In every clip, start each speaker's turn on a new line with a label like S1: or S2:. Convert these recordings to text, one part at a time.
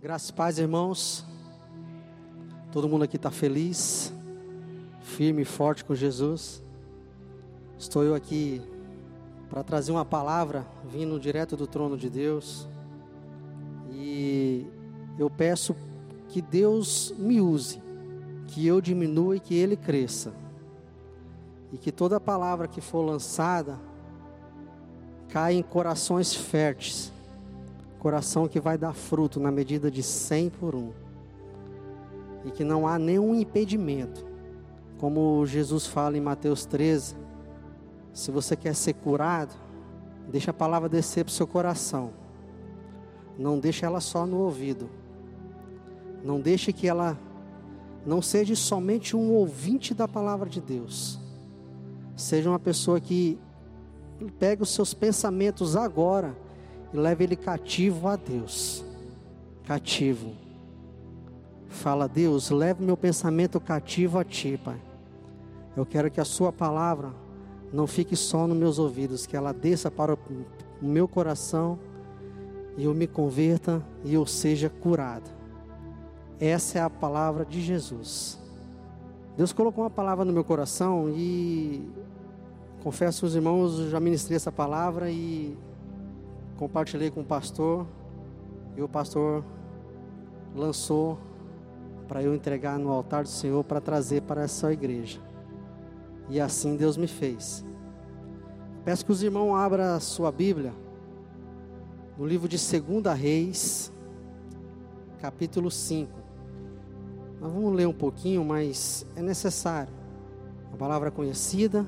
S1: Graças e paz, irmãos. Todo mundo aqui está feliz, firme e forte com Jesus. Estou eu aqui para trazer uma palavra vindo direto do trono de Deus. E eu peço que Deus me use, que eu diminua e que Ele cresça. E que toda palavra que for lançada caia em corações férteis Coração que vai dar fruto na medida de 100 por um. E que não há nenhum impedimento. Como Jesus fala em Mateus 13, se você quer ser curado, deixa a palavra descer para o seu coração. Não deixe ela só no ouvido. Não deixe que ela não seja somente um ouvinte da palavra de Deus. Seja uma pessoa que pega os seus pensamentos agora e leva ele cativo a Deus. Cativo. Fala, Deus, leve meu pensamento cativo a Ti, Pai. Eu quero que a Sua palavra não fique só nos meus ouvidos, que ela desça para o meu coração e eu me converta e eu seja curado. Essa é a palavra de Jesus. Deus colocou uma palavra no meu coração e confesso aos irmãos, eu já ministrei essa palavra e compartilhei com o pastor e o pastor lançou para eu entregar no altar do Senhor para trazer para essa igreja. E assim Deus me fez. Peço que os irmãos abram a sua Bíblia no livro de 2 Reis, capítulo 5. Nós vamos ler um pouquinho, mas é necessário. Uma palavra conhecida,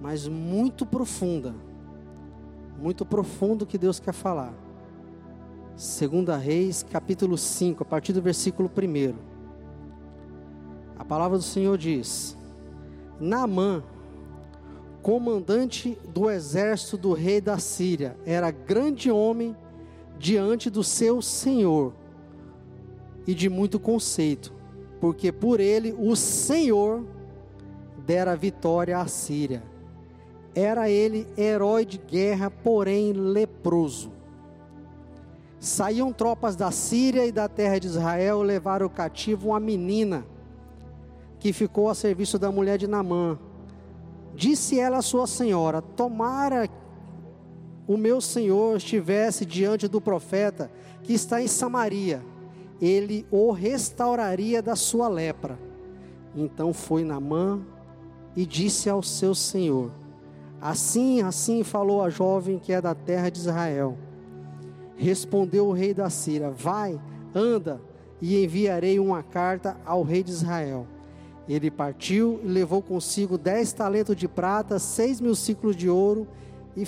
S1: mas muito profunda muito profundo que Deus quer falar. Segunda Reis, capítulo 5, a partir do versículo 1. A palavra do Senhor diz: Naamã, comandante do exército do rei da Síria, era grande homem diante do seu senhor e de muito conceito, porque por ele o Senhor dera vitória à Síria era ele herói de guerra, porém leproso. Saíam tropas da Síria e da terra de Israel levaram cativo uma menina que ficou a serviço da mulher de Namã. Disse ela à sua senhora: Tomara o meu senhor estivesse diante do profeta que está em Samaria, ele o restauraria da sua lepra. Então foi Namã e disse ao seu senhor: Assim, assim falou a jovem que é da terra de Israel. Respondeu o rei da Síria: Vai, anda, e enviarei uma carta ao rei de Israel. Ele partiu e levou consigo dez talentos de prata, seis mil ciclos de ouro e,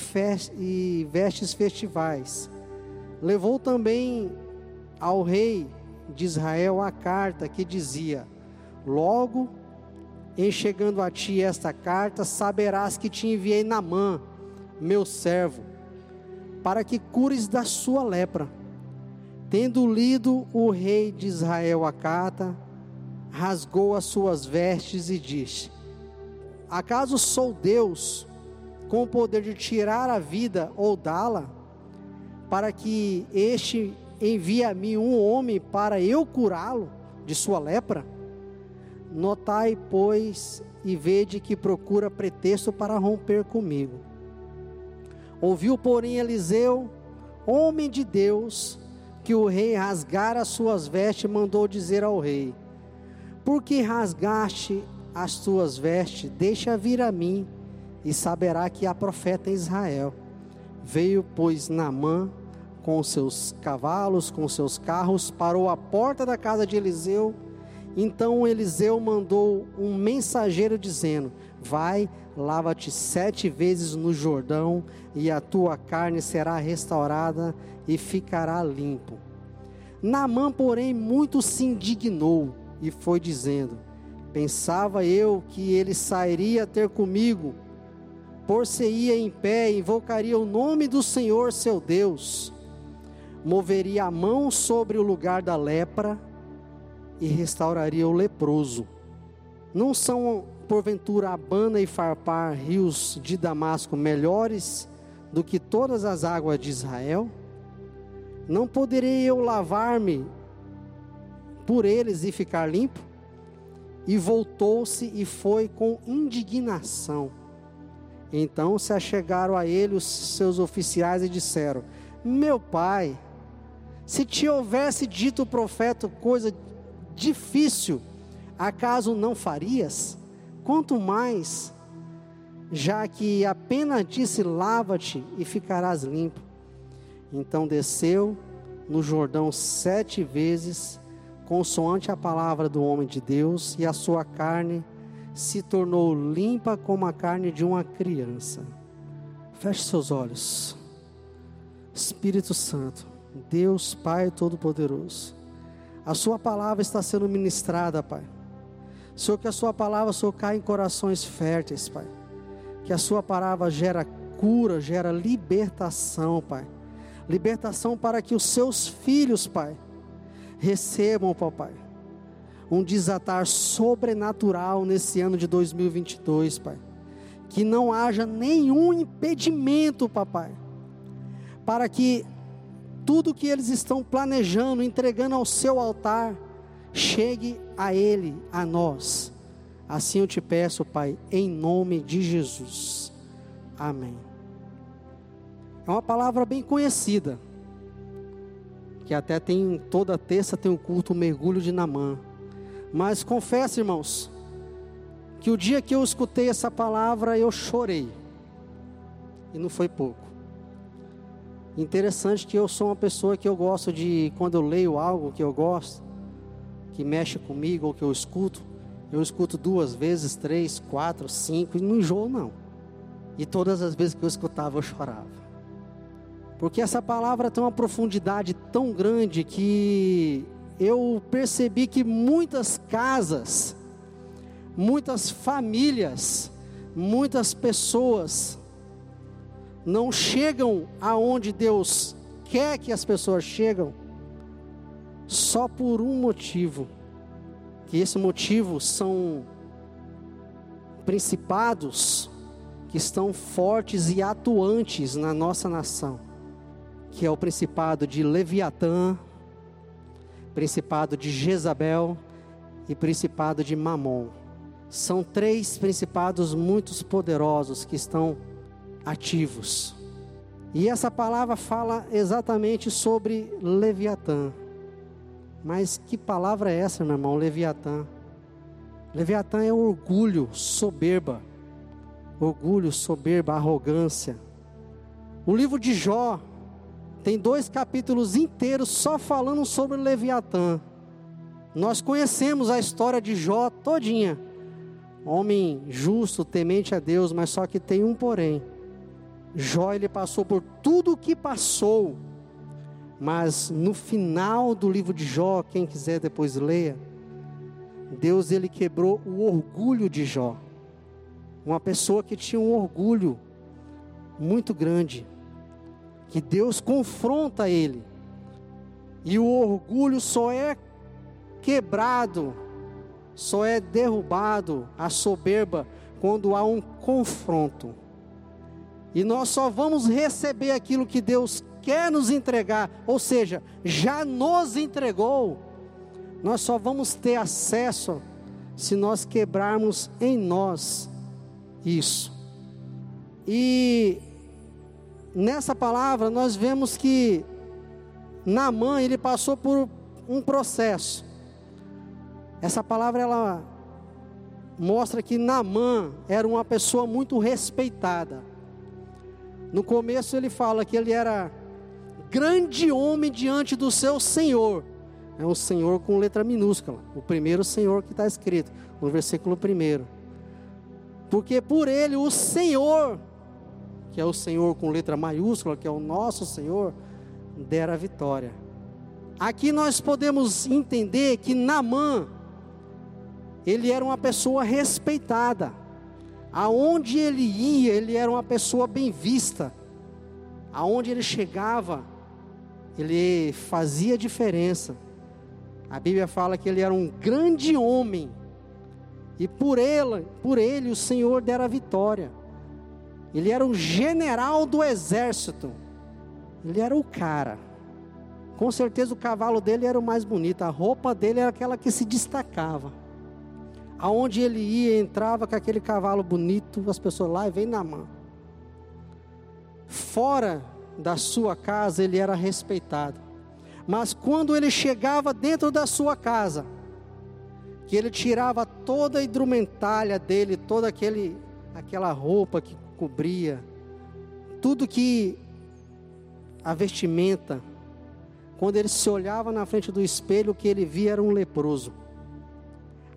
S1: e vestes festivais. Levou também ao rei de Israel a carta que dizia: Logo em chegando a ti esta carta, saberás que te enviei na mão, meu servo, para que cures da sua lepra. Tendo lido o rei de Israel a carta, rasgou as suas vestes e disse: Acaso sou Deus com o poder de tirar a vida ou dá-la, para que este envie a mim um homem para eu curá-lo de sua lepra? Notai, pois, e vede que procura pretexto para romper comigo. Ouviu, porém, Eliseu, homem de Deus, que o rei rasgara as suas vestes, mandou dizer ao rei: Por que rasgaste as tuas vestes? Deixa vir a mim, e saberá que há profeta em Israel. Veio, pois, Naamã com seus cavalos, com seus carros, parou à porta da casa de Eliseu então Eliseu mandou um mensageiro dizendo: Vai, lava-te sete vezes no Jordão, e a tua carne será restaurada e ficará limpo. Naamã, porém, muito se indignou e foi dizendo: Pensava eu que ele sairia ter comigo, por-se-ia em pé, invocaria o nome do Senhor seu Deus, moveria a mão sobre o lugar da lepra e restauraria o leproso. Não são, porventura, Abana e Farpar, rios de Damasco, melhores do que todas as águas de Israel? Não poderei eu lavar-me por eles e ficar limpo? E voltou-se e foi com indignação. Então se achegaram a ele os seus oficiais e disseram: Meu pai, se te houvesse dito o profeta coisa difícil, acaso não farias? Quanto mais, já que apenas disse: Lava-te e ficarás limpo. Então desceu no Jordão sete vezes, consoante a palavra do homem de Deus, e a sua carne se tornou limpa como a carne de uma criança. Feche seus olhos. Espírito Santo, Deus Pai Todo-Poderoso, a Sua palavra está sendo ministrada, Pai. Senhor, que a Sua palavra, Senhor, caia em corações férteis, Pai. Que a Sua palavra gera cura, gera libertação, Pai. Libertação para que os Seus filhos, Pai, recebam, Pai um desatar sobrenatural nesse ano de 2022, Pai. Que não haja nenhum impedimento, papai, para que tudo que eles estão planejando, entregando ao seu altar, chegue a Ele, a nós. Assim eu te peço, Pai, em nome de Jesus. Amém. É uma palavra bem conhecida, que até tem toda terça tem o culto mergulho de Namã. Mas confesso, irmãos, que o dia que eu escutei essa palavra eu chorei. E não foi pouco. Interessante que eu sou uma pessoa que eu gosto de, quando eu leio algo que eu gosto, que mexe comigo ou que eu escuto, eu escuto duas vezes, três, quatro, cinco e não enjoo não. E todas as vezes que eu escutava eu chorava. Porque essa palavra tem uma profundidade tão grande que eu percebi que muitas casas, muitas famílias, muitas pessoas não chegam aonde Deus quer que as pessoas chegam só por um motivo. Que esse motivo são principados que estão fortes e atuantes na nossa nação, que é o principado de Leviatã, principado de Jezabel e principado de Mamon. São três principados muito poderosos que estão ativos. E essa palavra fala exatamente sobre Leviatã. Mas que palavra é essa, meu irmão? Leviatã. Leviatã é orgulho, soberba. Orgulho, soberba, arrogância. O livro de Jó tem dois capítulos inteiros só falando sobre Leviatã. Nós conhecemos a história de Jó todinha. Homem justo, temente a Deus, mas só que tem um porém. Jó ele passou por tudo o que passou. Mas no final do livro de Jó, quem quiser depois leia, Deus ele quebrou o orgulho de Jó. Uma pessoa que tinha um orgulho muito grande que Deus confronta ele. E o orgulho só é quebrado, só é derrubado a soberba quando há um confronto. E nós só vamos receber aquilo que Deus quer nos entregar, ou seja, já nos entregou. Nós só vamos ter acesso se nós quebrarmos em nós isso. E nessa palavra nós vemos que Naamã ele passou por um processo. Essa palavra ela mostra que Naamã era uma pessoa muito respeitada. No começo ele fala que ele era grande homem diante do seu Senhor. É um Senhor com letra minúscula. O primeiro Senhor que está escrito no versículo primeiro. Porque por ele o Senhor que é o Senhor com letra maiúscula, que é o nosso Senhor, dera a vitória. Aqui nós podemos entender que Namã, ele era uma pessoa respeitada. Aonde ele ia, ele era uma pessoa bem vista. Aonde ele chegava, ele fazia diferença. A Bíblia fala que ele era um grande homem. E por ele, por ele o Senhor dera vitória. Ele era o general do exército. Ele era o cara. Com certeza o cavalo dele era o mais bonito, a roupa dele era aquela que se destacava. Aonde ele ia, entrava com aquele cavalo bonito, as pessoas lá e vem na mão. Fora da sua casa ele era respeitado. Mas quando ele chegava dentro da sua casa, que ele tirava toda a hidrumentalha dele, toda aquele, aquela roupa que cobria, tudo que a vestimenta, quando ele se olhava na frente do espelho, o que ele via era um leproso.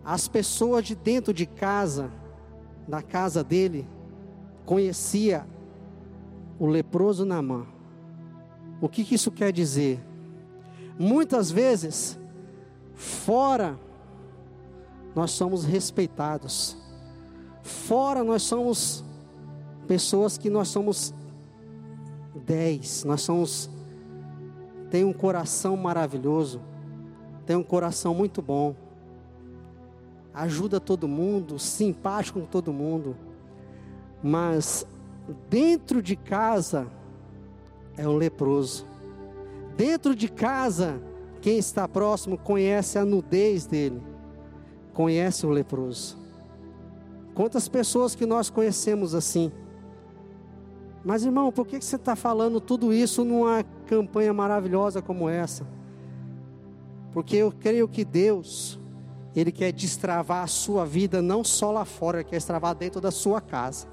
S1: As pessoas de dentro de casa, da casa dele, conhecia o leproso na mão. O que, que isso quer dizer? Muitas vezes, fora, nós somos respeitados. Fora, nós somos pessoas que nós somos dez, nós somos tem um coração maravilhoso, tem um coração muito bom, ajuda todo mundo, simpático com todo mundo, mas dentro de casa é um leproso. Dentro de casa, quem está próximo conhece a nudez dele, conhece o leproso. Quantas pessoas que nós conhecemos assim? Mas irmão, por que você está falando tudo isso numa campanha maravilhosa como essa? Porque eu creio que Deus, Ele quer destravar a sua vida não só lá fora, Ele quer destravar dentro da sua casa.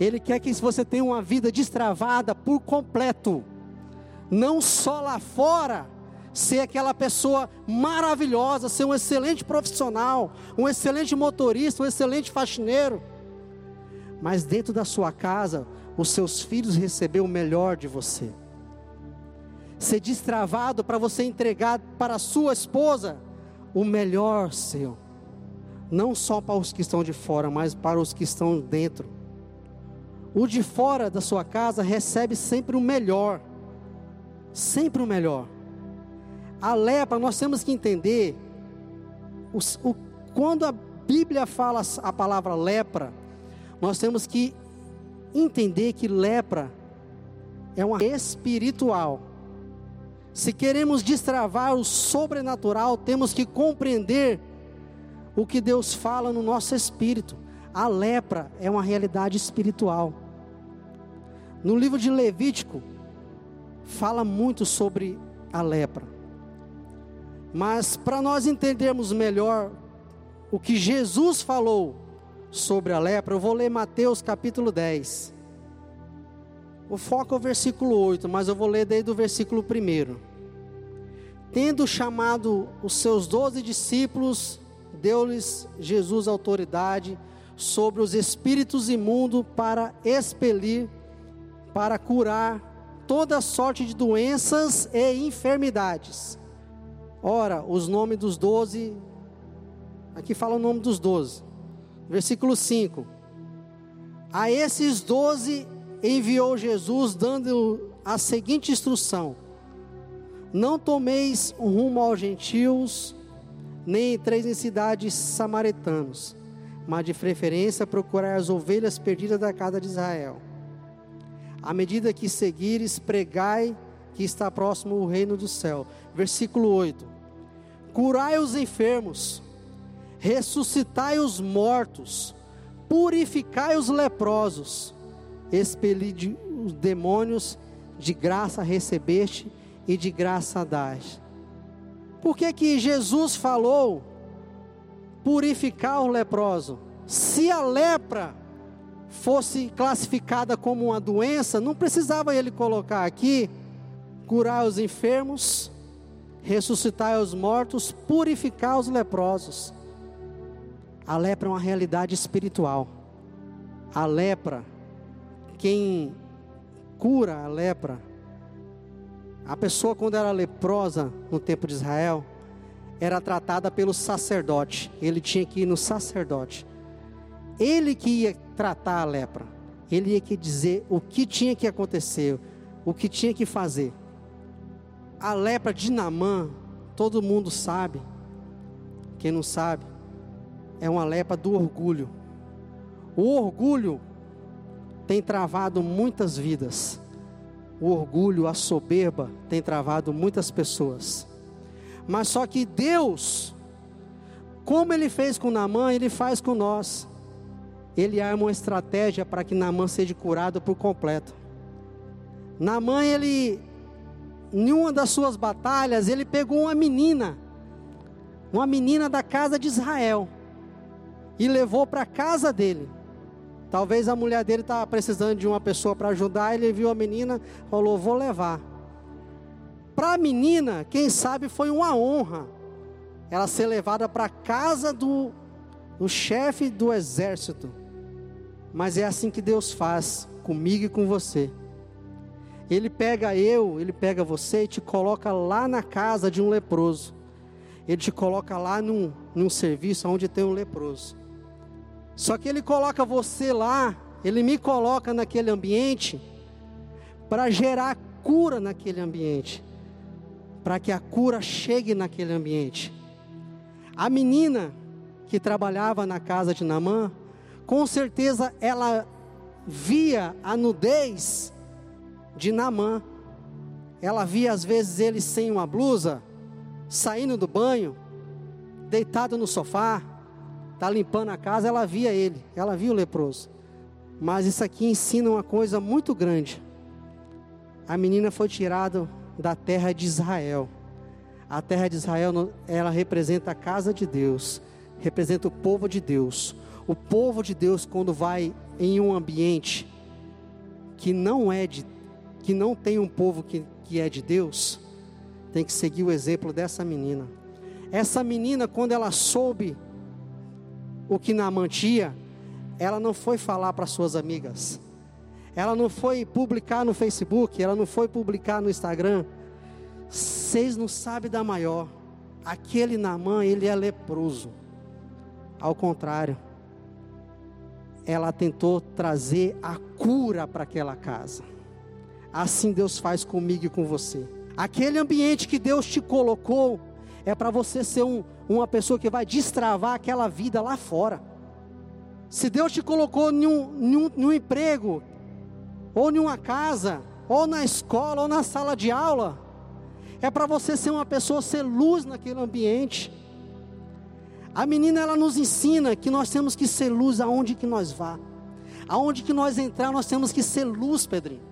S1: Ele quer que você tenha uma vida destravada por completo, não só lá fora, ser aquela pessoa maravilhosa, ser um excelente profissional, um excelente motorista, um excelente faxineiro mas dentro da sua casa, os seus filhos receber o melhor de você. Ser destravado para você entregar para a sua esposa o melhor seu. Não só para os que estão de fora, mas para os que estão dentro. O de fora da sua casa recebe sempre o melhor. Sempre o melhor. A lepra, nós temos que entender. o, quando a Bíblia fala a palavra lepra, nós temos que entender que lepra é uma espiritual. Se queremos destravar o sobrenatural, temos que compreender o que Deus fala no nosso espírito. A lepra é uma realidade espiritual. No livro de Levítico, fala muito sobre a lepra. Mas para nós entendermos melhor o que Jesus falou sobre a lepra, eu vou ler Mateus capítulo 10. O foco é o versículo 8, mas eu vou ler desde o versículo 1. Tendo chamado os seus doze discípulos, deu-lhes Jesus autoridade sobre os espíritos imundos para expelir, para curar toda sorte de doenças e enfermidades. Ora, os nomes dos doze, aqui fala o nome dos doze versículo 5. A esses doze enviou Jesus, dando a seguinte instrução: Não tomeis rumo aos gentios, nem entreis em cidades samaritanos, mas de preferência procurai as ovelhas perdidas da casa de Israel. À medida que seguires, pregai que está próximo o reino do céu. Versículo 8: Curai os enfermos, ressuscitai os mortos, purificai os leprosos, expeli os demônios, de graça recebeste e de graça dás. Por que que Jesus falou purificar o leproso? Se a lepra fosse classificada como uma doença, não precisava ele colocar aqui curar os enfermos, ressuscitar os mortos, purificar os leprosos. A lepra é uma realidade espiritual. A lepra, quem cura a lepra, a pessoa quando era leprosa no tempo de Israel, era tratada pelo sacerdote. Ele tinha que ir no sacerdote. Ele que ia tratar a lepra. Ele ia que dizer o que tinha que acontecer, o que tinha que fazer. A lepra de Namã, todo mundo sabe. Quem não sabe, é uma lepra do orgulho. O orgulho tem travado muitas vidas. o orgulho, a soberba tem travado muitas pessoas. Mas só que Deus, como Ele fez com Naamã, Ele faz com nós. Ele arma uma estratégia para que Naamã seja curado por completo. Naamã, ele, em uma das suas batalhas, ele pegou uma menina, uma menina da casa de Israel, e levou para a casa dele. Talvez a mulher dele estava precisando de uma pessoa para ajudar, ele viu a menina, falou: Vou levar. Para a menina, quem sabe foi uma honra ela ser levada para a casa do, do chefe do exército. Mas é assim que Deus faz comigo e com você. Ele pega eu, ele pega você e te coloca lá na casa de um leproso. Ele te coloca lá num, num serviço onde tem um leproso. Só que ele coloca você lá, ele me coloca naquele ambiente para gerar cura naquele ambiente, para que a cura chegue naquele ambiente. A menina que trabalhava na casa de Namã, com certeza ela via a nudez de Namã. Ela via às vezes ele sem uma blusa, saindo do banho, deitado no sofá, tá limpando a casa, ela via ele, ela via o leproso. Mas isso aqui ensina uma coisa muito grande. A menina foi tirada da terra de Israel. A terra de Israel, ela representa a casa de Deus, representa o povo de Deus. O povo de Deus, quando vai em um ambiente que não é de, que não tem um povo que, que é de Deus, tem que seguir o exemplo dessa menina. Essa menina, quando ela soube o que Naaman tinha, ela não foi falar para suas amigas, ela não foi publicar no Facebook, ela não foi publicar no Instagram. Vocês não sabem da maior. Aquele Naamã, ele é leproso. Ao contrário, ela tentou trazer a cura para aquela casa. Assim Deus faz comigo e com você. Aquele ambiente que Deus te colocou é para você ser um, uma pessoa que vai destravar aquela vida lá fora. Se Deus te colocou em um, em emprego, ou em uma casa, ou na escola, ou na sala de aula, é para você ser uma pessoa, ser luz naquele ambiente. A menina ela nos ensina que nós temos que ser luz aonde que nós vá. Aonde que nós entrar, nós temos que ser luz, Pedrinho.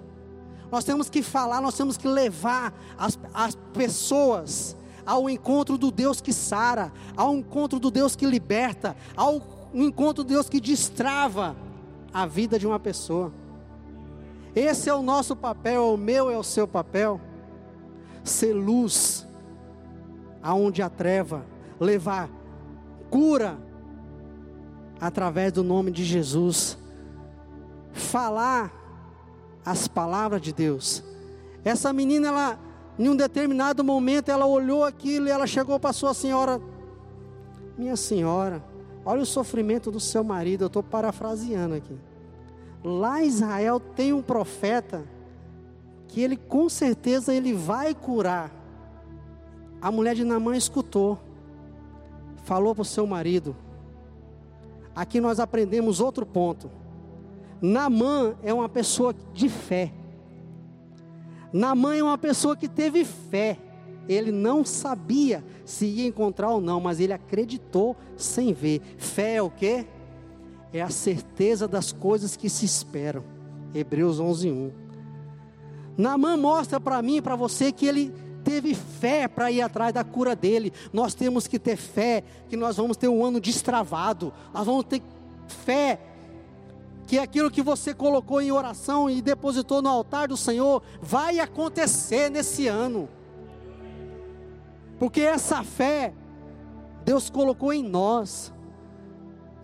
S1: Nós temos que falar, nós temos que levar as, as pessoas ao encontro do Deus que sara, ao encontro do Deus que liberta, ao encontro do Deus que destrava a vida de uma pessoa. Esse é o nosso papel, o meu é o seu papel. Ser luz aonde a treva, levar cura através do nome de Jesus. Falar as palavras de Deus. Essa menina, ela, em um determinado momento, ela olhou aquilo e ela chegou para sua senhora: Minha senhora, olha o sofrimento do seu marido. Eu estou parafraseando aqui. Lá em Israel tem um profeta que ele com certeza ele vai curar. A mulher de Namã escutou falou para o seu marido. Aqui nós aprendemos outro ponto. Namã é uma pessoa de fé. Namã é uma pessoa que teve fé. Ele não sabia se ia encontrar ou não, mas ele acreditou sem ver. Fé é o que? É a certeza das coisas que se esperam. Hebreus 11, 1. Namã mostra para mim e para você que ele teve fé para ir atrás da cura dele. Nós temos que ter fé que nós vamos ter um ano destravado. Nós vamos ter fé que aquilo que você colocou em oração e depositou no altar do Senhor vai acontecer nesse ano. Porque essa fé Deus colocou em nós.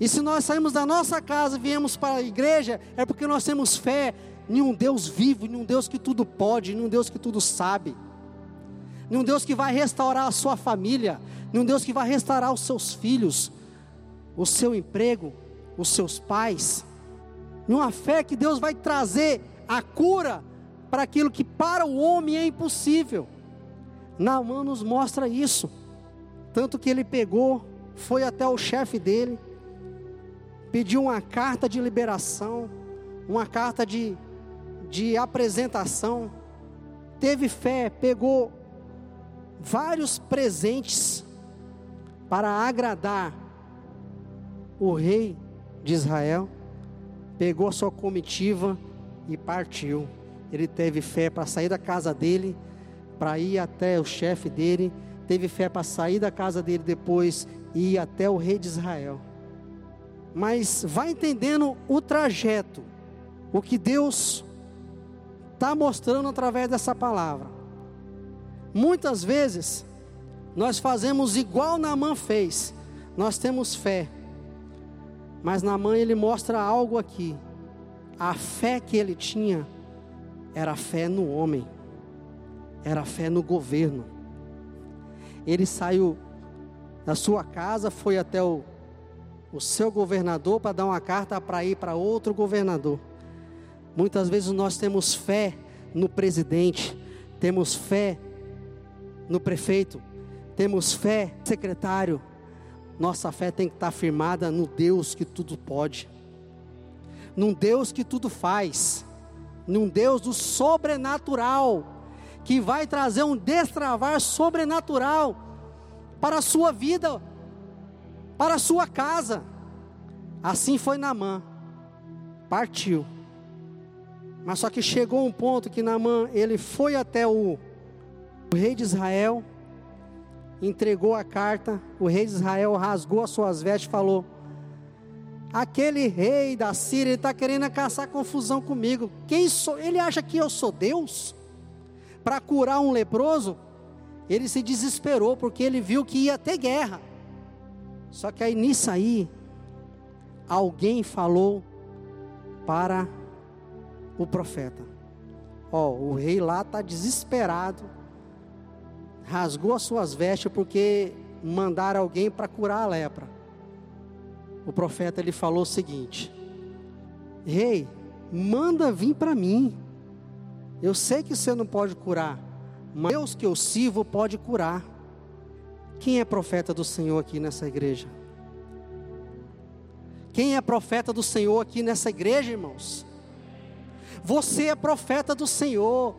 S1: E se nós saímos da nossa casa e viemos para a igreja, é porque nós temos fé em um Deus vivo, em um Deus que tudo pode, em um Deus que tudo sabe num Deus que vai restaurar a sua família, num Deus que vai restaurar os seus filhos, o seu emprego, os seus pais, numa fé que Deus vai trazer a cura para aquilo que para o homem é impossível. Naamã nos mostra isso, tanto que ele pegou, foi até o chefe dele, pediu uma carta de liberação, uma carta de, de apresentação, teve fé, pegou vários presentes para agradar o rei de Israel, pegou sua comitiva e partiu. Ele teve fé para sair da casa dele, para ir até o chefe dele, teve fé para sair da casa dele depois e ir até o rei de Israel. Mas vai entendendo o trajeto, o que Deus está mostrando através dessa palavra. Muitas vezes, nós fazemos igual Naamã fez, nós temos fé, mas Naamã ele mostra algo aqui, a fé que ele tinha era fé no homem, era fé no governo. Ele saiu da sua casa, foi até o, o seu governador para dar uma carta para ir para outro governador. Muitas vezes nós temos fé no presidente, temos fé no prefeito, temos fé no secretário. Nossa fé tem que estar firmada no Deus que tudo pode, num Deus que tudo faz, num Deus do sobrenatural, que vai trazer um destravar sobrenatural para a sua vida, para a sua casa. Assim foi Namã, partiu mas só que chegou um ponto que Naamã, ele foi até o, o rei de Israel, entregou a carta, o rei de Israel rasgou as suas vestes e falou: Aquele rei da Síria está querendo caçar confusão comigo. Quem sou? Ele acha que eu sou Deus? Para curar um leproso? Ele se desesperou porque ele viu que ia ter guerra. Só que aí nisso aí, alguém falou para o profeta. Ó, o rei lá está desesperado, rasgou as suas vestes porque mandaram alguém para curar a lepra. O profeta ele falou o seguinte: Rei, manda vir para mim. Eu sei que você não pode curar, mas Deus que eu sirvo pode curar. Quem é profeta do Senhor aqui nessa igreja? Quem é profeta do Senhor aqui nessa igreja, irmãos? Você é profeta do Senhor.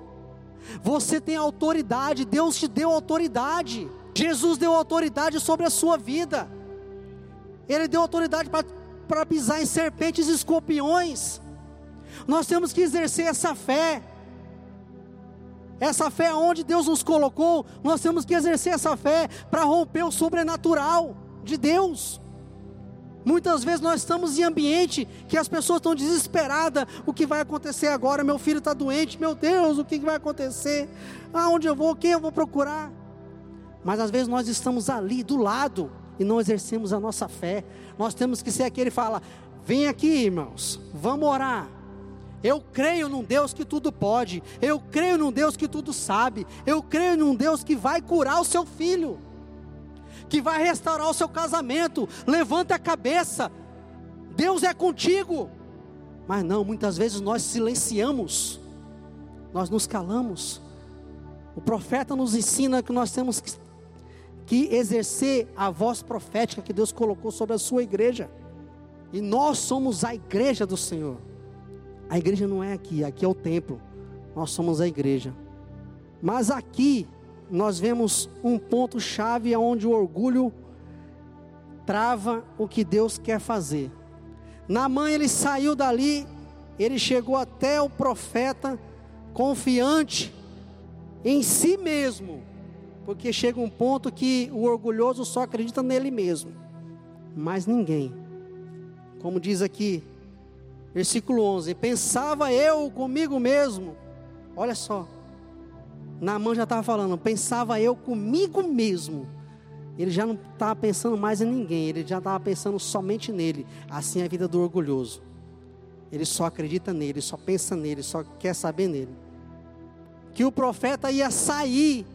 S1: Você tem autoridade, Deus te deu autoridade. Jesus deu autoridade sobre a sua vida. Ele deu autoridade para pisar em serpentes e escorpiões. Nós temos que exercer essa fé. Essa fé onde Deus nos colocou, nós temos que exercer essa fé para romper o sobrenatural de Deus. Muitas vezes nós estamos em ambiente que as pessoas estão desesperadas. O que vai acontecer agora? Meu filho está doente. Meu Deus, o que vai acontecer? Aonde eu vou? Quem eu vou procurar? Mas às vezes nós estamos ali do lado e não exercemos a nossa fé. Nós temos que ser aquele que fala: vem aqui, irmãos, vamos orar. Eu creio num Deus que tudo pode. Eu creio num Deus que tudo sabe. Eu creio num Deus que vai curar o seu filho que vai restaurar o seu casamento. Levanta a cabeça, Deus é contigo. Mas não, muitas vezes nós silenciamos, nós nos calamos. O profeta nos ensina que nós temos que, que exercer a voz profética que Deus colocou sobre a sua igreja. E nós somos a igreja do Senhor. A igreja não é aqui, aqui é o templo. Nós somos a igreja. Mas aqui nós vemos um ponto chave onde o orgulho trava o que Deus quer fazer. Naamã ele saiu dali, ele chegou até o profeta confiante em si mesmo, porque chega um ponto que o orgulhoso só acredita nele mesmo, mas ninguém. Como diz aqui, versículo 11: Pensava eu comigo mesmo, olha só, Naamã já estava falando, pensava eu comigo mesmo. Ele já não estava pensando mais em ninguém, ele já estava pensando somente nele. Assim é a vida do orgulhoso. Ele só acredita nele, só pensa nele, só quer saber nele. Que o profeta ia sair,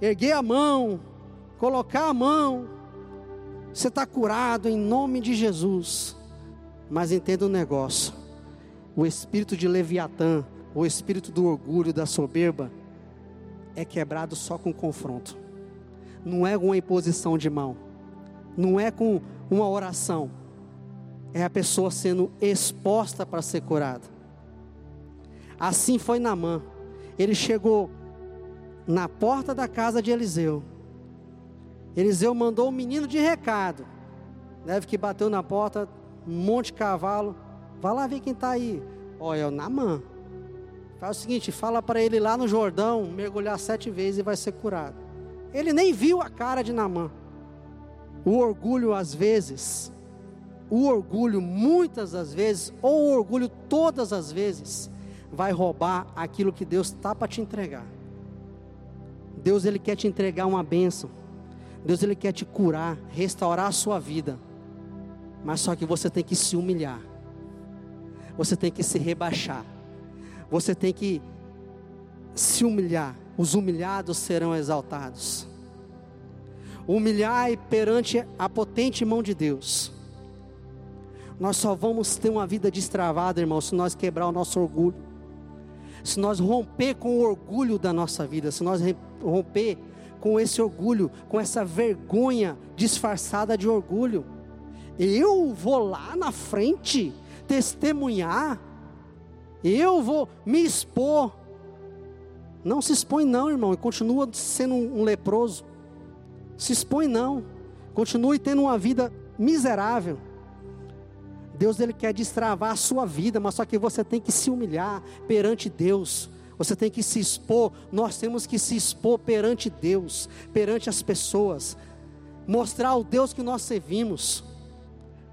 S1: erguer a mão, colocar a mão. Você está curado em nome de Jesus. Mas entenda um negócio: o espírito de Leviatã, o espírito do orgulho, da soberba, é quebrado só com confronto. Não é com uma imposição de mão. Não é com uma oração. É a pessoa sendo exposta para ser curada. Assim foi Namã. ele chegou na porta da casa de Eliseu. Eliseu mandou um menino de recado. Deve que bateu na porta, um monte de cavalo. Vai lá ver quem está aí. Olha, é o Namã. Faz o seguinte, fala para ele lá no Jordão, mergulhar sete vezes e vai ser curado. Ele nem viu a cara de Namã. O orgulho às vezes, o orgulho muitas das vezes, ou o orgulho todas as vezes, vai roubar aquilo que Deus está para te entregar. Deus ele quer te entregar uma bênção. Deus ele quer te curar, restaurar a sua vida. Mas só que você tem que se humilhar. Você tem que se rebaixar. Você tem que se humilhar. Os humilhados serão exaltados. Humilhar perante a potente mão de Deus. Nós só vamos ter uma vida destravada, irmão, se nós quebrar o nosso orgulho. Se nós romper com o orgulho da nossa vida, se nós romper com esse orgulho, com essa vergonha disfarçada de orgulho. Eu vou lá na frente testemunhar, eu vou me expor. Não se expõe, não, irmão, e continua sendo um, leproso. Se expõe, não, continue tendo uma vida miserável. Deus ele quer destravar a sua vida, mas só que você tem que se humilhar perante Deus. Você tem que se expor, nós temos que se expor perante Deus, perante as pessoas, mostrar o Deus que nós servimos.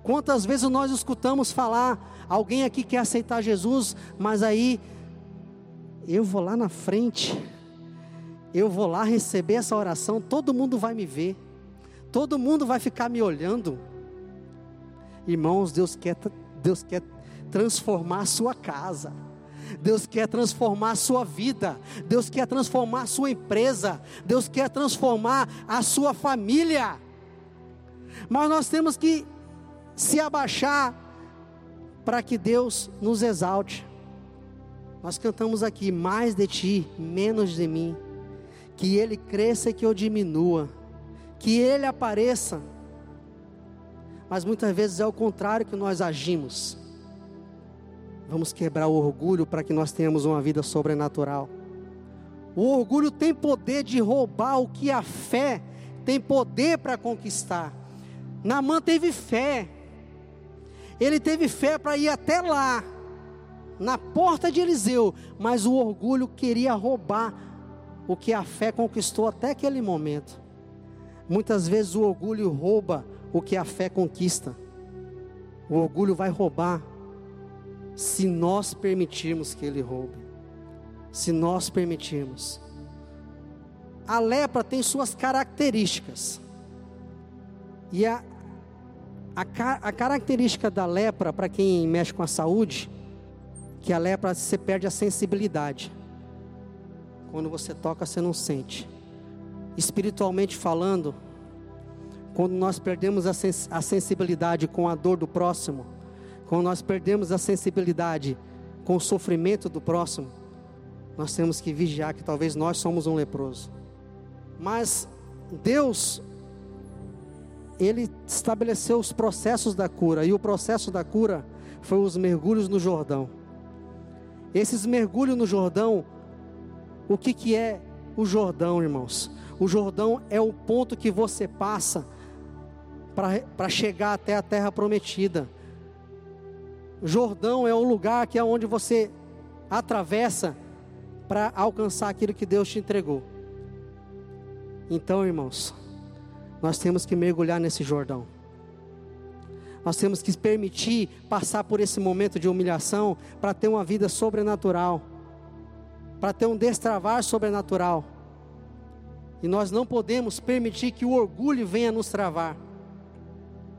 S1: Quantas vezes nós escutamos falar, alguém aqui quer aceitar Jesus, mas aí eu vou lá na frente, eu vou lá receber essa oração, todo mundo vai me ver, todo mundo vai ficar me olhando. Irmãos, Deus quer, Deus quer transformar a sua casa. Deus quer transformar a sua vida, Deus quer transformar a sua empresa, Deus quer transformar a sua família. Mas nós temos que se abaixar para que Deus nos exalte. Nós cantamos aqui: mais de ti, menos de mim. Que Ele cresça e que eu diminua. Que Ele apareça. Mas muitas vezes é o contrário que nós agimos. Vamos quebrar o orgulho para que nós tenhamos uma vida sobrenatural. O orgulho tem poder de roubar o que a fé tem poder para conquistar. Namã teve fé. Ele teve fé para ir até lá, na porta de Eliseu, mas o orgulho queria roubar o que a fé conquistou até aquele momento. Muitas vezes o orgulho rouba o que a fé conquista. O orgulho vai roubar se nós permitirmos que ele roube. Se nós permitirmos. A lepra tem suas características. E a, a, a característica da lepra, para quem mexe com a saúde, que a lepra você perde a sensibilidade. Quando você toca, você não sente. Espiritualmente falando, quando nós perdemos a, sens a sensibilidade com a dor do próximo, quando nós perdemos a sensibilidade com o sofrimento do próximo, nós temos que vigiar que talvez nós somos um leproso. Mas Deus ele estabeleceu os processos da cura, e o processo da cura foi os mergulhos no Jordão. Esses mergulhos no Jordão, o que, que é o Jordão, irmãos? O Jordão é o ponto que você passa para chegar até a terra prometida. Jordão é o lugar que é onde você atravessa para alcançar aquilo que Deus te entregou. Então, irmãos, nós temos que mergulhar nesse Jordão. Nós temos que permitir passar por esse momento de humilhação para ter uma vida sobrenatural, para ter um destravar sobrenatural. E nós não podemos permitir que o orgulho venha nos travar.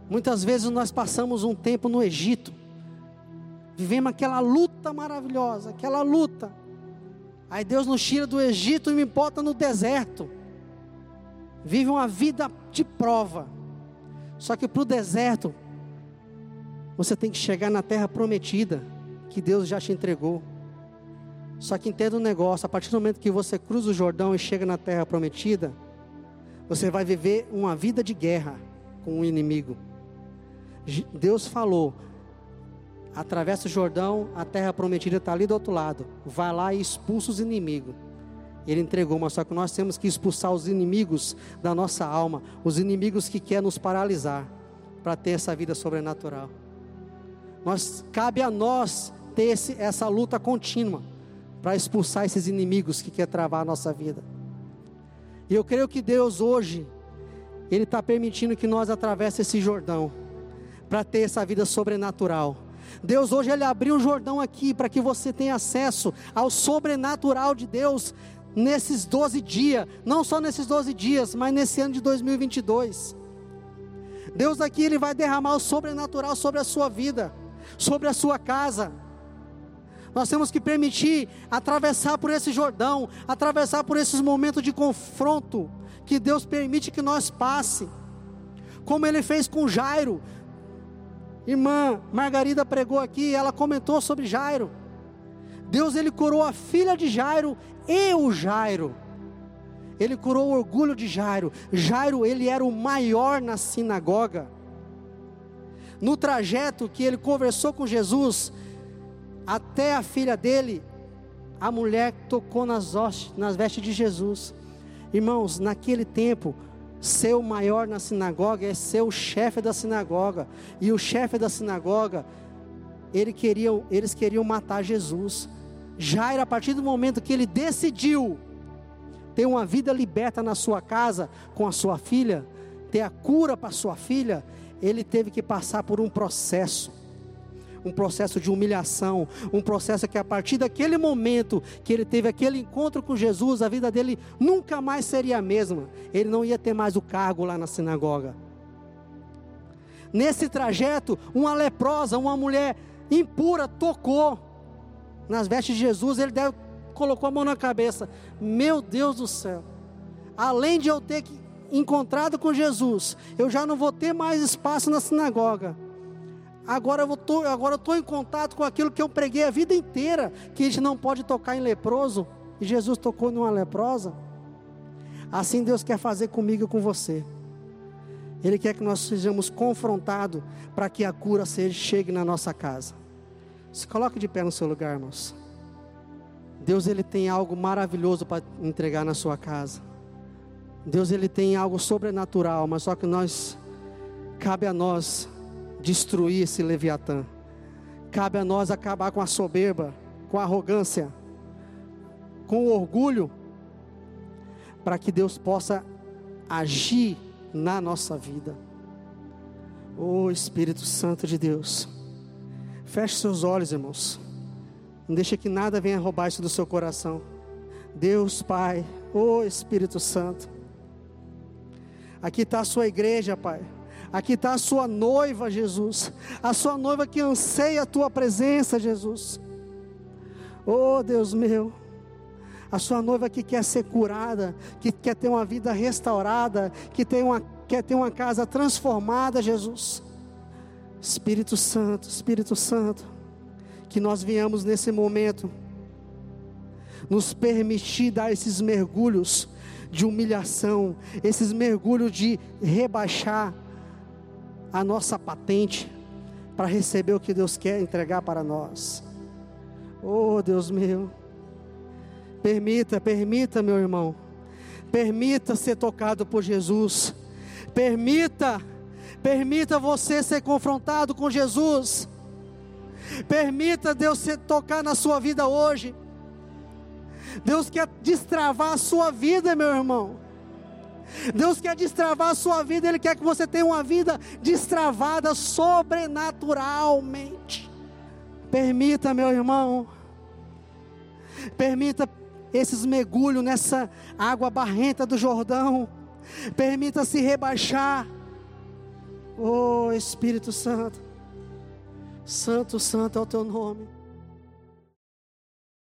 S1: Muitas vezes nós passamos um tempo no Egito, Vivemos aquela luta maravilhosa, aquela luta. Aí Deus nos tira do Egito e me bota no deserto. Vive uma vida de prova. Só que para o deserto, você tem que chegar na terra prometida, que Deus já te entregou. Só que entenda um negócio: a partir do momento que você cruza o Jordão e chega na terra prometida, você vai viver uma vida de guerra com o inimigo. Deus falou: atravessa o Jordão, a terra prometida está ali do outro lado. Vai lá e expulsa os inimigos. Ele entregou, mas só que nós temos que expulsar os inimigos da nossa alma, os inimigos que querem nos paralisar, para ter essa vida sobrenatural. Nós, cabe a nós ter esse, essa luta contínua para expulsar esses inimigos que querem travar a nossa vida. E eu creio que Deus hoje, Ele está permitindo que nós atravessemos esse Jordão, para ter essa vida sobrenatural. Deus hoje Ele abriu o Jordão aqui para que você tenha acesso ao sobrenatural de Deus nesses 12 dias, não só nesses 12 dias, mas nesse ano de 2022. Deus aqui ele vai derramar o sobrenatural sobre a sua vida, sobre a sua casa. Nós temos que permitir atravessar por esse Jordão, atravessar por esses momentos de confronto que Deus permite que nós passe. Como ele fez com Jairo. Irmã Margarida pregou aqui, ela comentou sobre Jairo. Deus ele curou a filha de Jairo e o Jairo. Ele curou o orgulho de Jairo. Jairo, ele era o maior na sinagoga. No trajeto que ele conversou com Jesus, até a filha dele, a mulher tocou nas, nas vestes de Jesus. Irmãos, naquele tempo, ser o maior na sinagoga é ser o chefe da sinagoga. E o chefe da sinagoga, ele queriam, eles queriam matar Jesus. Jairo, a partir do momento que ele decidiu ter uma vida liberta na sua casa com a sua filha, ter a cura para sua filha, ele teve que passar por um processo. Um processo de humilhação, um processo que a partir daquele momento que ele teve aquele encontro com Jesus, a vida dele nunca mais seria a mesma. Ele não ia ter mais o cargo lá na sinagoga. Nesse trajeto, uma leprosa, uma mulher impura tocou nas vestes de Jesus, ele deve, colocou a mão na cabeça. Meu Deus do céu. Além de eu ter que, encontrado com Jesus, eu já não vou ter mais espaço na sinagoga. Agora eu estou agora eu em contato com aquilo que eu preguei a vida inteira, que a gente não pode tocar em leproso, e Jesus tocou numa leprosa. Assim Deus quer fazer comigo e com você. Ele quer que nós sejamos confrontados para que a cura seja, chegue na nossa casa. Se coloque de pé no seu lugar, irmãos. Deus ele tem algo maravilhoso para entregar na sua casa. Deus ele tem algo sobrenatural, mas só que nós cabe a nós destruir esse leviatã. Cabe a nós acabar com a soberba, com a arrogância, com o orgulho, para que Deus possa agir na nossa vida. Oh Espírito Santo de Deus. Feche seus olhos, irmãos. Não deixe que nada venha roubar isso do seu coração. Deus Pai, ô oh Espírito Santo. Aqui está a sua igreja, Pai. Aqui está a sua noiva, Jesus. A sua noiva que anseia a tua presença, Jesus. Oh Deus meu. A sua noiva que quer ser curada, que quer ter uma vida restaurada, que tem uma, quer ter uma casa transformada, Jesus. Espírito Santo, Espírito Santo, que nós venhamos nesse momento nos permitir dar esses mergulhos de humilhação, esses mergulhos de rebaixar a nossa patente para receber o que Deus quer entregar para nós. Oh, Deus meu. Permita, permita, meu irmão. Permita ser tocado por Jesus. Permita Permita você ser confrontado com Jesus. Permita Deus tocar na sua vida hoje. Deus quer destravar a sua vida, meu irmão. Deus quer destravar a sua vida, Ele quer que você tenha uma vida destravada sobrenaturalmente. Permita, meu irmão, permita esses mergulhos nessa água barrenta do Jordão, permita se rebaixar, Oh Espírito Santo, Santo, Santo é o teu nome.